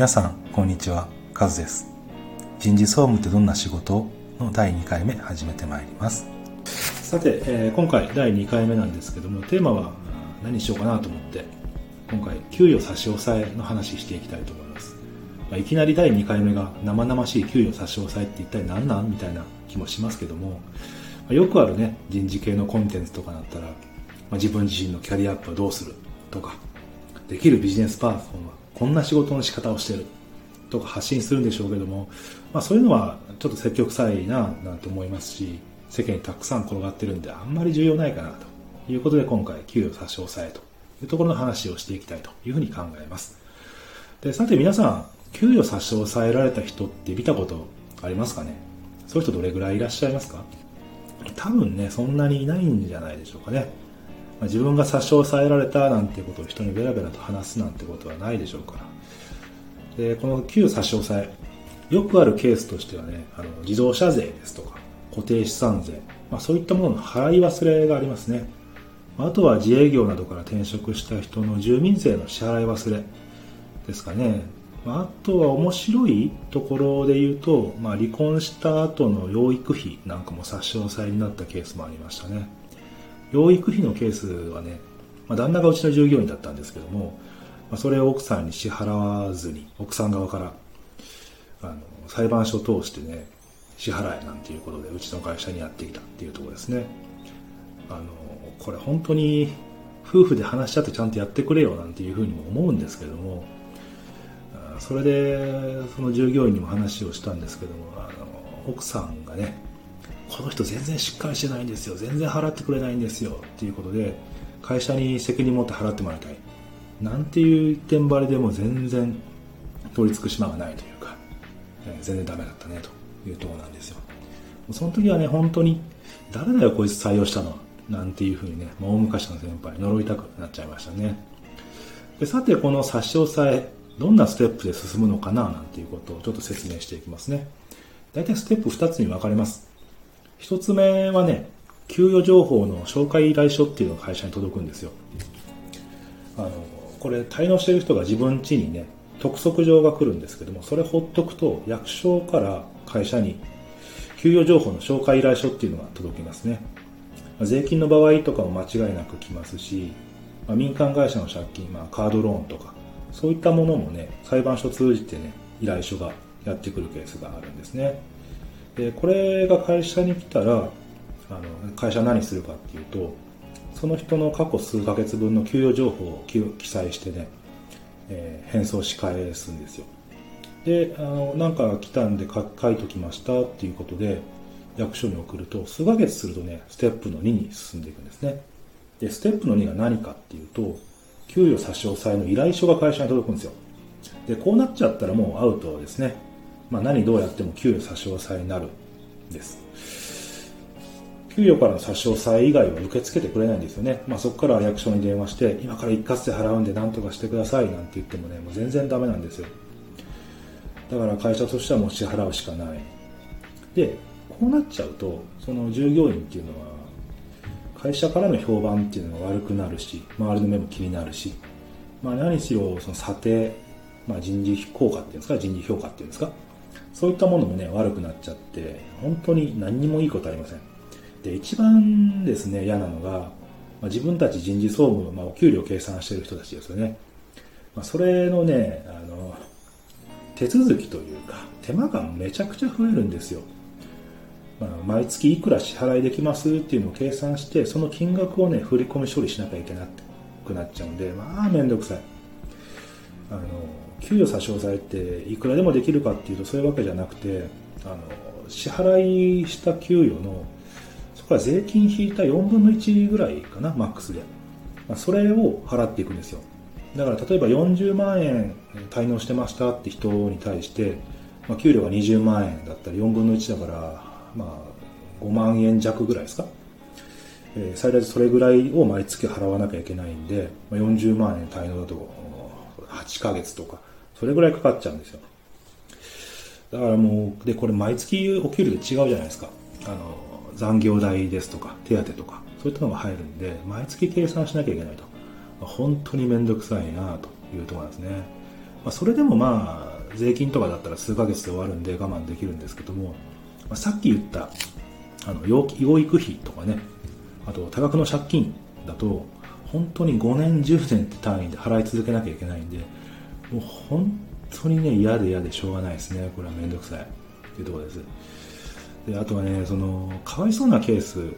皆さん、こんにちは。カズです。人事総務ってどんな仕事の第2回目始めてまいります。さて、えー、今回第2回目なんですけども、テーマは何しようかなと思って、今回、給与差し押さえの話していきたいと思います。まあ、いきなり第2回目が生々しい給与差し押さえって一体何なんみたいな気もしますけども、まあ、よくあるね、人事系のコンテンツとかだったら、まあ、自分自身のキャリアアップはどうするとか、できるビジネスパーソンはこんな仕事の仕方をしてるとか発信するんでしょうけども、まあ、そういうのはちょっと積極臭いななんて思いますし世間にたくさん転がってるんであんまり重要ないかなということで今回給与差し押さえというところの話をしていきたいというふうに考えます。でさて皆さん給与差し押さえられた人って見たことありますかね？そういう人どれぐらいいらっしゃいますか？多分ねそんなにいないんじゃないでしょうかね。まあ、自分が差し押さえられたなんてことを人にベラベラと話すなんてことはないでしょうから。でこの旧差し押さえよくあるケースとしてはねあの自動車税ですとか固定資産税、まあ、そういったものの払い忘れがありますね。あとは自営業などから転職した人の住民税の支払い忘れですかね。あとは面白いところで言うと、まあ、離婚した後の養育費なんかも差し押さえになったケースもありましたね。養育費のケースはね、まあ、旦那がうちの従業員だったんですけども、まあ、それを奥さんに支払わずに、奥さん側からあの裁判所を通してね、支払えなんていうことでうちの会社にやってきたっていうところですね。あの、これ本当に夫婦で話し合ってちゃんとやってくれよなんていうふうにも思うんですけども、それでその従業員にも話をしたんですけども、あの奥さんがね、この人全然しっかりしてないんですよ。全然払ってくれないんですよ。っていうことで会社に責任持って払ってもらいたい。なんていう一点張りでも全然取り付く島がないというか、えー、全然ダメだったねというところなんですよ。その時はね本当に誰だよこいつ採用したの。なんていうふうにね大昔の先輩呪いたくなっちゃいましたね。でさてこの差し押さえどんなステップで進むのかななんていうことをちょっと説明していきますね。大体ステップ2つに分かれます。一つ目はね、給与情報の紹介依頼書っていうのが会社に届くんですよ。あの、これ滞納してる人が自分家にね、督促状が来るんですけども、それほっとくと役所から会社に給与情報の紹介依頼書っていうのが届きますね。税金の場合とかも間違いなく来ますし、まあ、民間会社の借金、まあ、カードローンとか、そういったものもね、裁判所通じてね、依頼書がやってくるケースがあるんですね。でこれが会社に来たらあの会社何するかっていうとその人の過去数ヶ月分の給与情報を記載してね、えー、返送し返すんですよ。であのなんか来たんで書いときましたっていうことで役所に送ると数ヶ月するとねステップの2に進んでいくんですね。でステップの2が何かっていうと給与差し押さえの依頼書が会社に届くんですよ。でこうなっちゃったらもうアウトですね。まあ、何どうやっても給与差し押さえになるんです。給与からの差し押さえ以外は受け付けてくれないんですよね、まあ、そこから役所に電話して今から一括で払うんで何とかしてくださいなんて言ってもねもう全然ダメなんですよ。だから会社としてはもう支払うしかない。でこうなっちゃうとその従業員っていうのは会社からの評判っていうのが悪くなるし周りの目も気になるし、まあ、何しろその査定、まあ、人事効果っていうんですか人事評価っていうんですかそういったものもね、悪くなっちゃって、本当に何にもいいことありません。で、一番ですね、嫌なのが、まあ、自分たち人事総務の、まあ、お給料計算してる人たちですよね。まあ、それのね、あの、手続きというか、手間がめちゃくちゃ増えるんですよ。まあ、毎月いくら支払いできますっていうのを計算して、その金額をね、振り込み処理しなきゃいけなくなっちゃうんで、まあ、めんどくさい。あの、給与差し押さえっていくらでもできるかっていうとそういうわけじゃなくてあの支払いした給与のそこから税金引いた4分の1ぐらいかなマックスで、まあ、それを払っていくんですよ。だから例えば40万円滞納してましたって人に対して、まあ、給料が20万円だったり4分の1だから、まあ、5万円弱ぐらいですか、えー、最大でそれぐらいを毎月払わなきゃいけないんで、まあ、40万円滞納だと8ヶ月とか。それぐらいかかっちゃうんですよ。だからもう、で、これ毎月お給料で違うじゃないですか。あの、残業代ですとか、手当とか、そういったのが入るんで、毎月計算しなきゃいけないと。まあ、本当にめんどくさいなというところなんですね。まあ、それでもまあ、税金とかだったら数ヶ月で終わるんで我慢できるんですけども、まあ、さっき言ったあの養育費とかねあと多額の借金だと本当に5年10年って単位で払い続けなきゃいけないんでもう本当にね嫌で嫌でしょうがないですね。これは面倒くさい。っていうところです。であとはねそのかわいそうなケース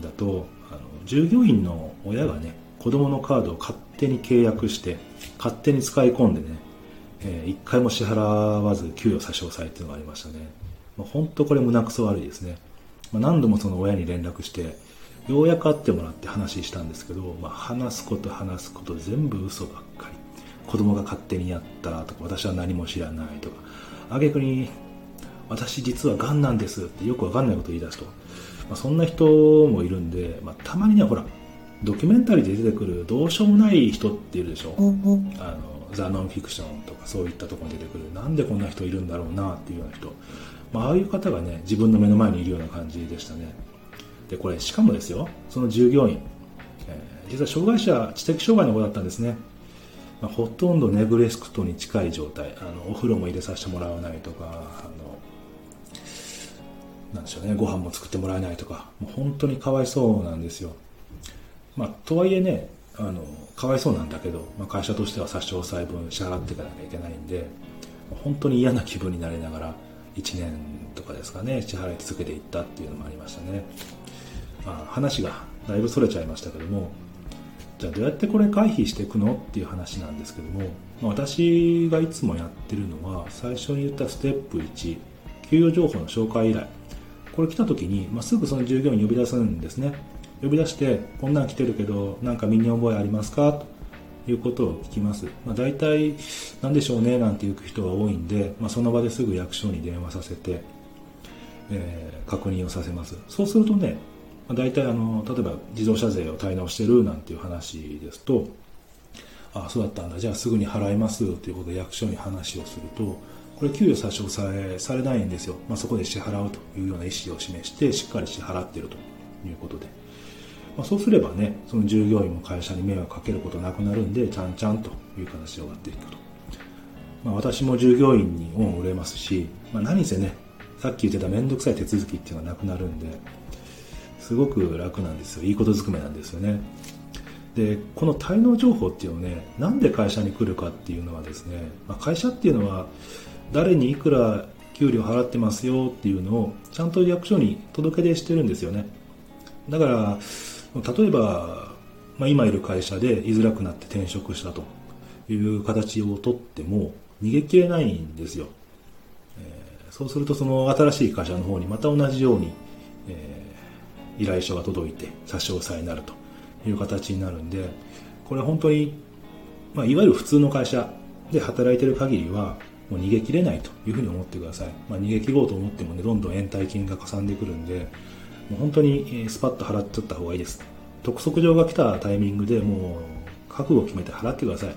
だとあの従業員の親がね子供のカードを勝手に契約して勝手に使い込んでね、えー、1回も支払わず給与差し押さえっていうのがありましたね、まあ、本当これ胸くそ悪いですね、まあ、何度もその親に連絡してようやく会ってもらって話したんですけど、まあ、話すこと話すこと全部嘘ばっかり。子供が勝手にやったとか私は何も知らないとか。挙句に私実はがんなんですってよくわかんないことを言い出すと、まあ、そんな人もいるんで、まあ、たまにはほらドキュメンタリーで出てくるどうしようもない人っているでしょ、うんうん、あのザ・ノンフィクションとかそういったところに出てくる。なんでこんな人いるんだろうなっていうような人、まあ、ああいう方がね自分の目の前にいるような感じでしたね。でこれしかもですよその従業員、えー、実は障害者知的障害の子だったんですね、まあ、ほとんどネグレスクトに近い状態。あのお風呂も入れさせてもらわないとかあのなんでしょうね。ご飯も作ってもらえないとか。もう本当にかわいそうなんですよ。まあ、とはいえねあのかわいそうなんだけど、まあ、会社としては差し押さえ分支払っていかなきゃいけないんで本当に嫌な気分になりながら1年とかですかね支払い続けていったっていうのもありましたね、まあ、話がだいぶそれちゃいましたけどもじゃあどうやってこれ回避していくのっていう話なんですけども、私がいつもやってるのは最初に言ったステップ1給与情報の紹介依頼。これ来た時に、まあ、すぐその従業員呼び出すんですね。呼び出してこんなん来てるけどなんか身に覚えありますか？ということを聞きます、まあ、大体何でしょうね？なんて言う人が多いんで、まあ、その場ですぐ役所に電話させて、えー、確認をさせます。そうするとね、大体あの例えば自動車税を滞納してるなんていう話ですとああそうだったんだ。じゃあすぐに払いますということで役所に話をするとこれ給与差し押さえされないんですよ、まあ、そこで支払うというような意思を示してしっかり支払っているということで。まあ、そうすればねその従業員も会社に迷惑かけることなくなるんでちゃんちゃんという形で終わっていくと、まあ、私も従業員に恩を売れますし、まあ、何せねさっき言ってた面倒くさい手続きっていうのがなくなるんですごく楽なんですよ。いいことずくめなんですよね。でこの滞納情報っていうのねなんで会社に来るかっていうのはですね、まあ、会社っていうのは誰にいくら給料払ってますよっていうのをちゃんと役所に届け出してるんですよね。だから例えば、まあ、今いる会社で居づらくなって転職したという形をとっても逃げ切れないんですよ、えー、そうするとその新しい会社の方にまた同じように、依頼書が届いて差し押さえになるという形になるんでこれ本当に、まあ、いわゆる普通の会社で働いてる限りはもう逃げ切れないというふうに思ってください、まあ、逃げ切ろうと思ってもねどんどん延滞金がかさんでくるんでもう本当にスパッと払っちゃった方がいいです。督促状が来たタイミングでもう覚悟を決めて払ってください。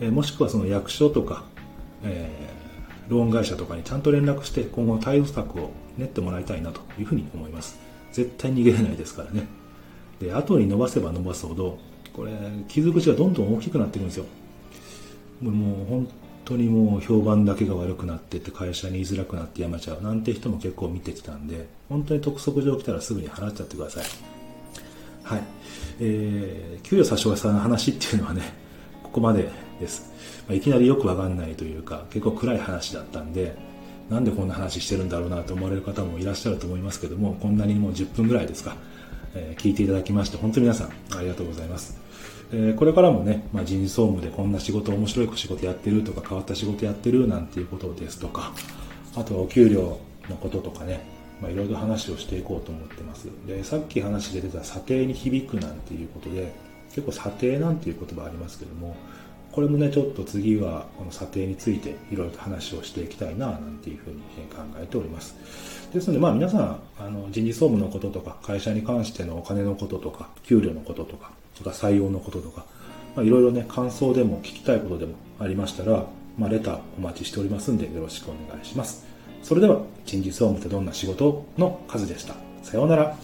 えもしくはその役所とか、えー、ローン会社とかにちゃんと連絡して今後の対応策を練ってもらいたいなというふうに思います。絶対逃げれないですからね。で、後に伸ばせば伸ばすほど、これ、傷口がどんどん大きくなっていくんですよ。もう本当にもう評判だけが悪くなってって会社に言いづらくなってやめちゃうなんて人も結構見てきたんで本当に督促状来たらすぐに払っちゃってくださいはいえー、給与差し押さえの話っていうのはねここまでです、まあ、いきなりよくわかんないというか結構暗い話だったんでなんでこんな話してるんだろうなと思われる方もいらっしゃると思いますけどもこんなにもう10分ぐらいですか、えー、聞いていただきまして本当に皆さんありがとうございますえこれからもね、まあ、人事総務でこんな仕事、面白い仕事やってるとか、変わった仕事やってるなんていうことですとか、あとはお給料のこととかね、まあ、いろいろ話をしていこうと思ってます。で、さっき話で出た査定に響くなんていうことで、結構査定なんていう言葉ありますけども、これもね、ちょっと次はこの査定についていろいろと話をしていきたいな、なんていうふうに考えております。ですので、まあ皆さん、あの、人事総務のこととか、会社に関してのお金のこととか、給料のこととか、とか採用のこととか、まあ、いろいろね、感想でも聞きたいことでもありましたら、まあ、レターお待ちしておりますんでよろしくお願いします。それでは、人事総務ってどんな仕事の数でした？さようなら。